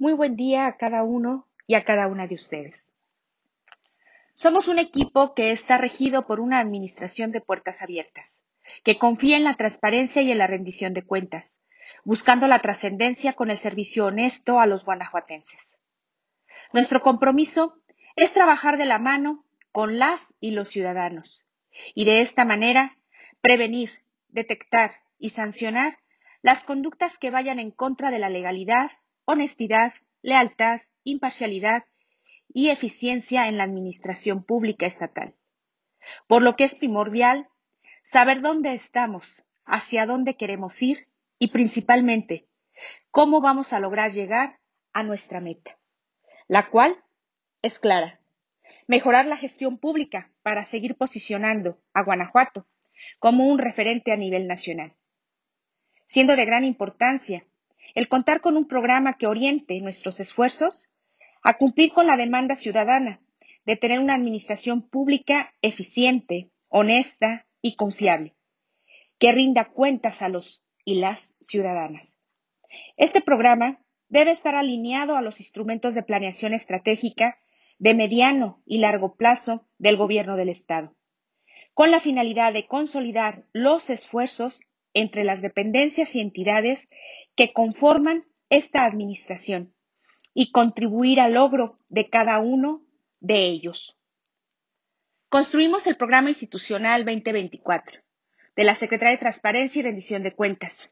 Muy buen día a cada uno y a cada una de ustedes. Somos un equipo que está regido por una administración de puertas abiertas, que confía en la transparencia y en la rendición de cuentas, buscando la trascendencia con el servicio honesto a los guanajuatenses. Nuestro compromiso es trabajar de la mano con las y los ciudadanos y de esta manera prevenir, detectar y sancionar las conductas que vayan en contra de la legalidad, honestidad, lealtad, imparcialidad y eficiencia en la administración pública estatal. Por lo que es primordial saber dónde estamos, hacia dónde queremos ir y principalmente cómo vamos a lograr llegar a nuestra meta, la cual es clara. Mejorar la gestión pública para seguir posicionando a Guanajuato como un referente a nivel nacional. Siendo de gran importancia el contar con un programa que oriente nuestros esfuerzos a cumplir con la demanda ciudadana de tener una administración pública eficiente, honesta y confiable, que rinda cuentas a los y las ciudadanas. Este programa debe estar alineado a los instrumentos de planeación estratégica de mediano y largo plazo del Gobierno del Estado, con la finalidad de consolidar los esfuerzos entre las dependencias y entidades que conforman esta administración y contribuir al logro de cada uno de ellos. Construimos el Programa Institucional 2024 de la Secretaría de Transparencia y Rendición de Cuentas,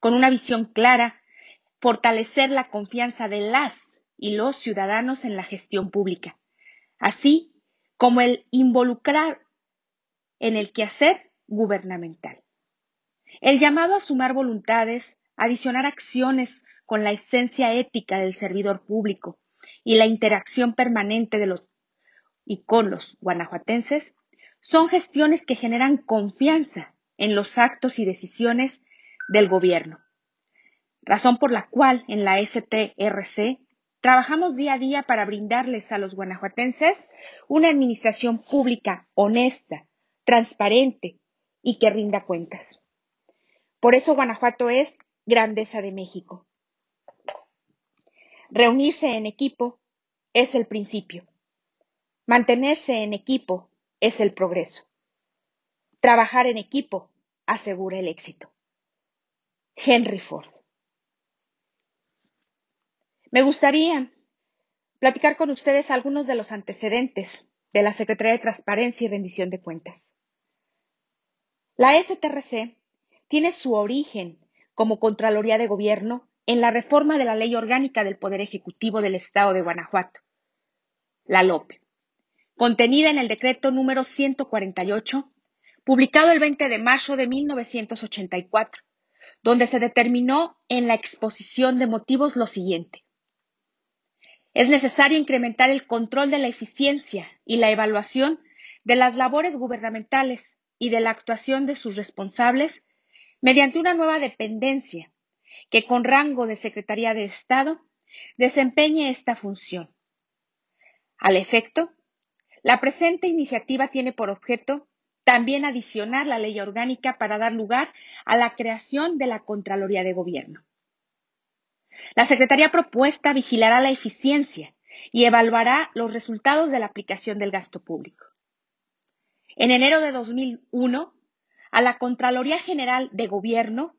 con una visión clara, fortalecer la confianza de las y los ciudadanos en la gestión pública, así como el involucrar en el quehacer gubernamental. El llamado a sumar voluntades, adicionar acciones con la esencia ética del servidor público y la interacción permanente de los y con los guanajuatenses son gestiones que generan confianza en los actos y decisiones del gobierno. Razón por la cual en la STRC trabajamos día a día para brindarles a los guanajuatenses una administración pública honesta, transparente y que rinda cuentas. Por eso Guanajuato es grandeza de México. Reunirse en equipo es el principio. Mantenerse en equipo es el progreso. Trabajar en equipo asegura el éxito. Henry Ford. Me gustaría platicar con ustedes algunos de los antecedentes de la Secretaría de Transparencia y Rendición de Cuentas. La STRC tiene su origen como Contraloría de Gobierno en la reforma de la Ley Orgánica del Poder Ejecutivo del Estado de Guanajuato, la LOPE, contenida en el decreto número 148, publicado el 20 de marzo de 1984, donde se determinó en la exposición de motivos lo siguiente. Es necesario incrementar el control de la eficiencia y la evaluación de las labores gubernamentales y de la actuación de sus responsables mediante una nueva dependencia que con rango de Secretaría de Estado desempeñe esta función. Al efecto, la presente iniciativa tiene por objeto también adicionar la ley orgánica para dar lugar a la creación de la Contraloría de Gobierno. La Secretaría propuesta vigilará la eficiencia y evaluará los resultados de la aplicación del gasto público. En enero de 2001 a la Contraloría General de Gobierno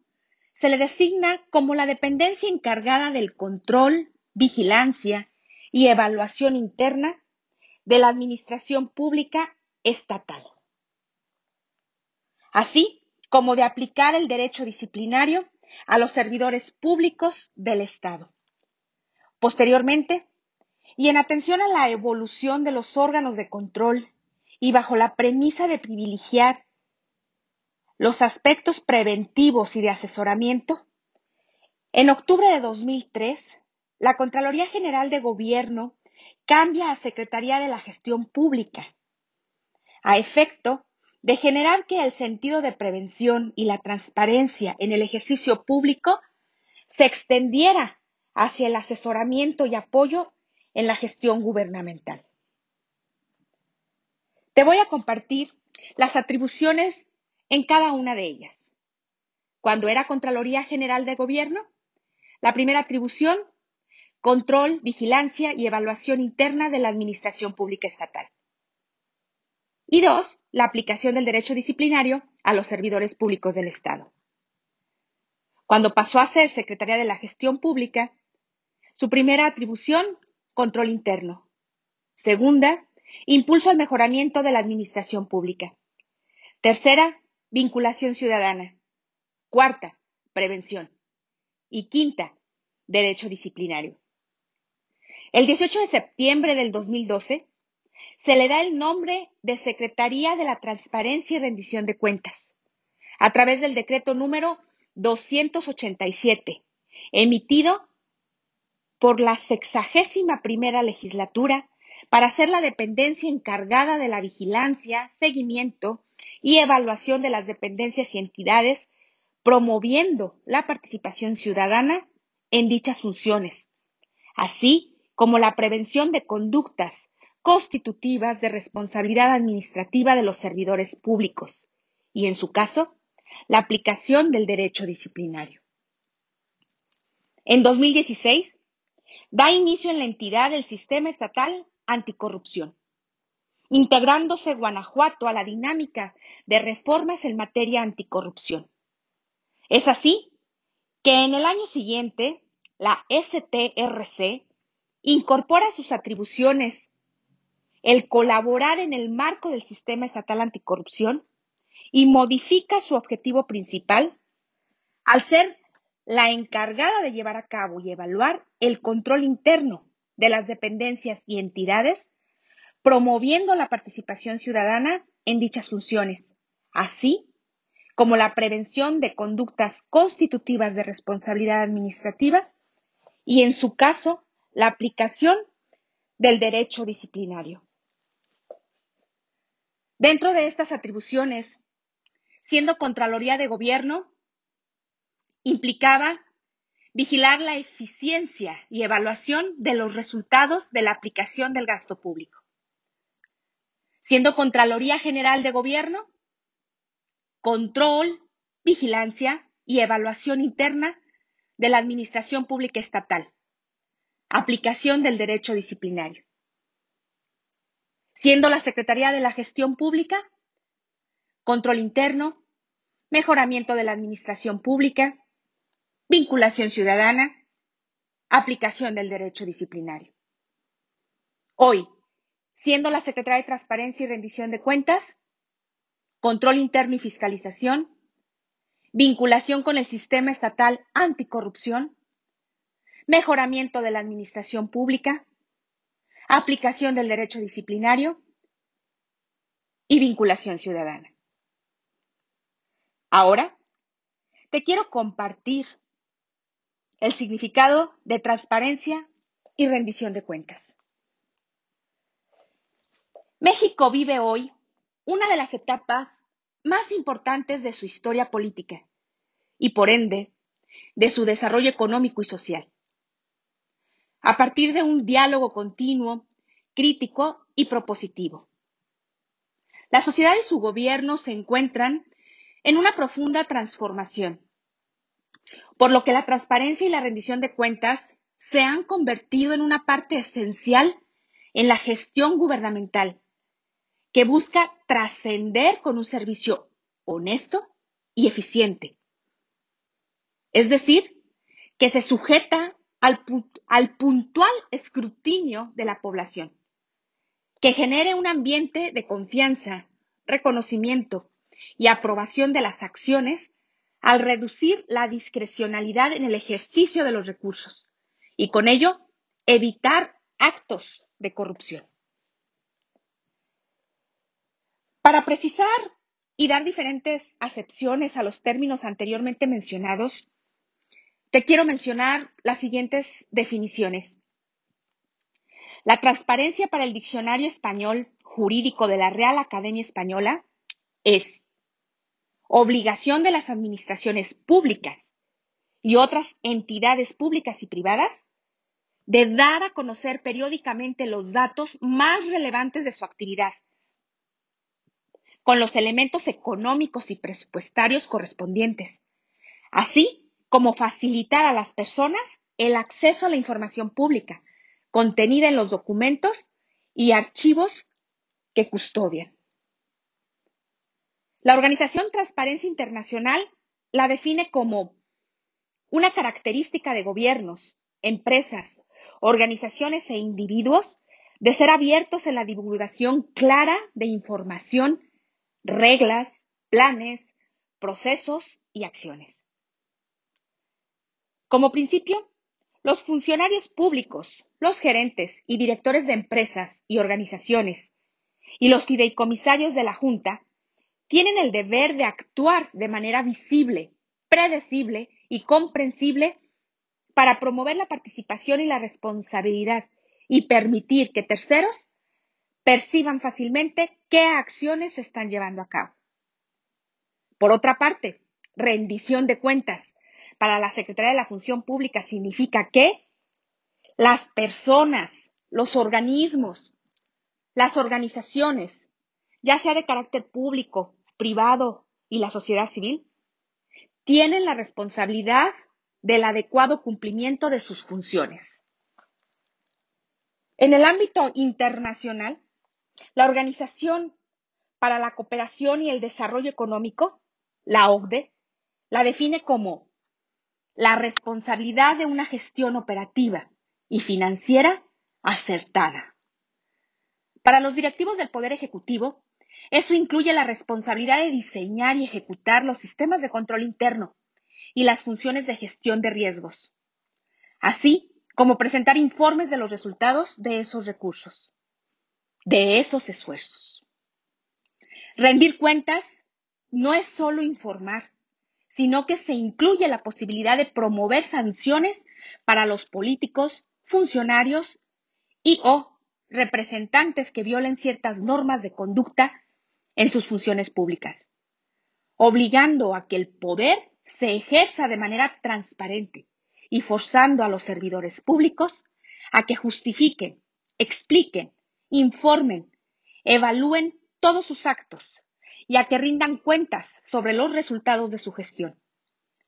se le designa como la dependencia encargada del control, vigilancia y evaluación interna de la Administración Pública Estatal, así como de aplicar el derecho disciplinario a los servidores públicos del Estado. Posteriormente, y en atención a la evolución de los órganos de control y bajo la premisa de privilegiar los aspectos preventivos y de asesoramiento, en octubre de 2003, la Contraloría General de Gobierno cambia a Secretaría de la Gestión Pública, a efecto de generar que el sentido de prevención y la transparencia en el ejercicio público se extendiera hacia el asesoramiento y apoyo en la gestión gubernamental. Te voy a compartir las atribuciones en cada una de ellas. Cuando era Contraloría General de Gobierno, la primera atribución, control, vigilancia y evaluación interna de la Administración Pública Estatal. Y dos, la aplicación del derecho disciplinario a los servidores públicos del Estado. Cuando pasó a ser Secretaría de la Gestión Pública, su primera atribución, control interno. Segunda, impulso al mejoramiento de la administración pública. Tercera, vinculación ciudadana. Cuarta, prevención. Y quinta, derecho disciplinario. El 18 de septiembre del 2012 se le da el nombre de Secretaría de la Transparencia y Rendición de Cuentas, a través del decreto número 287, emitido por la sexagésima primera legislatura para ser la dependencia encargada de la vigilancia, seguimiento y evaluación de las dependencias y entidades, promoviendo la participación ciudadana en dichas funciones, así como la prevención de conductas constitutivas de responsabilidad administrativa de los servidores públicos y, en su caso, la aplicación del derecho disciplinario. En 2016, da inicio en la entidad el Sistema Estatal Anticorrupción, integrándose Guanajuato a la dinámica de reformas en materia anticorrupción. Es así que en el año siguiente, la STRC incorpora sus atribuciones el colaborar en el marco del sistema estatal anticorrupción y modifica su objetivo principal al ser la encargada de llevar a cabo y evaluar el control interno de las dependencias y entidades, promoviendo la participación ciudadana en dichas funciones, así como la prevención de conductas constitutivas de responsabilidad administrativa y, en su caso, la aplicación del derecho disciplinario. Dentro de estas atribuciones, siendo Contraloría de Gobierno, implicaba vigilar la eficiencia y evaluación de los resultados de la aplicación del gasto público. Siendo Contraloría General de Gobierno, control, vigilancia y evaluación interna de la Administración Pública Estatal, aplicación del derecho disciplinario siendo la Secretaría de la Gestión Pública, control interno, mejoramiento de la administración pública, vinculación ciudadana, aplicación del derecho disciplinario. Hoy, siendo la Secretaría de Transparencia y Rendición de Cuentas, control interno y fiscalización, vinculación con el sistema estatal anticorrupción, mejoramiento de la administración pública, aplicación del derecho disciplinario y vinculación ciudadana. Ahora, te quiero compartir el significado de transparencia y rendición de cuentas. México vive hoy una de las etapas más importantes de su historia política y, por ende, de su desarrollo económico y social a partir de un diálogo continuo, crítico y propositivo. La sociedad y su gobierno se encuentran en una profunda transformación, por lo que la transparencia y la rendición de cuentas se han convertido en una parte esencial en la gestión gubernamental, que busca trascender con un servicio honesto y eficiente. Es decir, que se sujeta al, puntual escrutinio de la población, que genere un ambiente de confianza, reconocimiento y aprobación de las acciones al reducir la discrecionalidad en el ejercicio de los recursos y con ello evitar actos de corrupción. Para precisar y dar diferentes acepciones a los términos anteriormente mencionados, te quiero mencionar las siguientes definiciones. La transparencia para el diccionario español jurídico de la Real Academia Española es obligación de las administraciones públicas y otras entidades públicas y privadas de dar a conocer periódicamente los datos más relevantes de su actividad, con los elementos económicos y presupuestarios correspondientes, así como facilitar a las personas el acceso a la información pública contenida en los documentos y archivos que custodian. La organización Transparencia Internacional la define como una característica de gobiernos, empresas, organizaciones e individuos de ser abiertos en la divulgación clara de información, reglas, planes, procesos y acciones. Como principio, los funcionarios públicos, los gerentes y directores de empresas y organizaciones y los fideicomisarios de la Junta tienen el deber de actuar de manera visible, predecible y comprensible para promover la participación y la responsabilidad y permitir que terceros perciban fácilmente qué acciones se están llevando a cabo. Por otra parte, rendición de cuentas para la Secretaría de la Función Pública significa que las personas, los organismos, las organizaciones, ya sea de carácter público, privado y la sociedad civil, tienen la responsabilidad del adecuado cumplimiento de sus funciones. En el ámbito internacional, la Organización para la Cooperación y el Desarrollo Económico, la OCDE, la define como la responsabilidad de una gestión operativa y financiera acertada. Para los directivos del Poder Ejecutivo, eso incluye la responsabilidad de diseñar y ejecutar los sistemas de control interno y las funciones de gestión de riesgos, así como presentar informes de los resultados de esos recursos, de esos esfuerzos. Rendir cuentas no es solo informar, sino que se incluye la posibilidad de promover sanciones para los políticos, funcionarios y o representantes que violen ciertas normas de conducta en sus funciones públicas, obligando a que el poder se ejerza de manera transparente y forzando a los servidores públicos a que justifiquen, expliquen, informen, evalúen todos sus actos y a que rindan cuentas sobre los resultados de su gestión,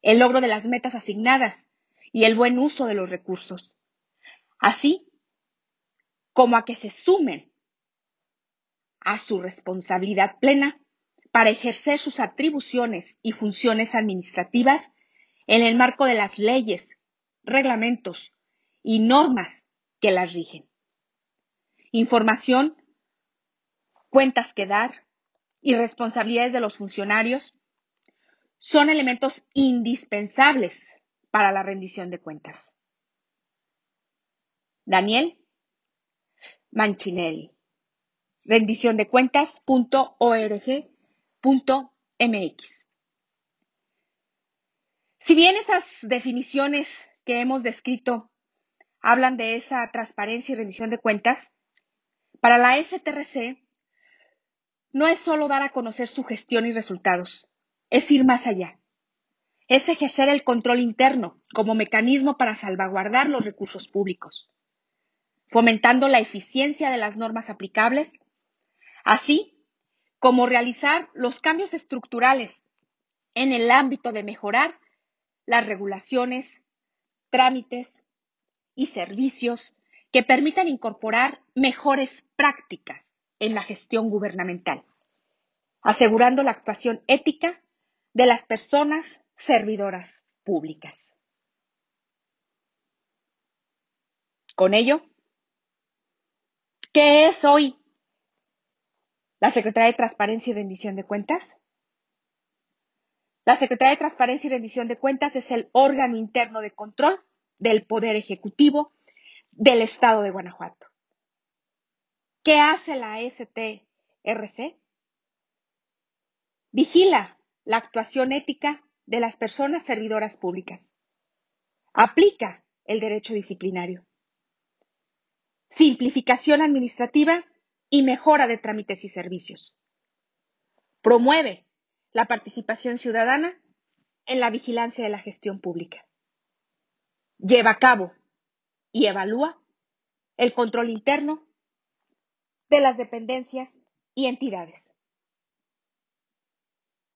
el logro de las metas asignadas y el buen uso de los recursos, así como a que se sumen a su responsabilidad plena para ejercer sus atribuciones y funciones administrativas en el marco de las leyes, reglamentos y normas que las rigen. Información, cuentas que dar y responsabilidades de los funcionarios son elementos indispensables para la rendición de cuentas. Daniel Manchinelli rendición de cuentas.org.mx. Si bien esas definiciones que hemos descrito hablan de esa transparencia y rendición de cuentas, para la STRC no es solo dar a conocer su gestión y resultados, es ir más allá. Es ejercer el control interno como mecanismo para salvaguardar los recursos públicos, fomentando la eficiencia de las normas aplicables así como realizar los cambios estructurales en el ámbito de mejorar las regulaciones, trámites y servicios que permitan incorporar mejores prácticas en la gestión gubernamental, asegurando la actuación ética de las personas servidoras públicas. Con ello, ¿qué es hoy la Secretaría de Transparencia y Rendición de Cuentas. La Secretaría de Transparencia y Rendición de Cuentas es el órgano interno de control del Poder Ejecutivo del Estado de Guanajuato. ¿Qué hace la STRC? Vigila la actuación ética de las personas servidoras públicas. Aplica el derecho disciplinario. Simplificación administrativa y mejora de trámites y servicios. Promueve la participación ciudadana en la vigilancia de la gestión pública. Lleva a cabo y evalúa el control interno de las dependencias y entidades.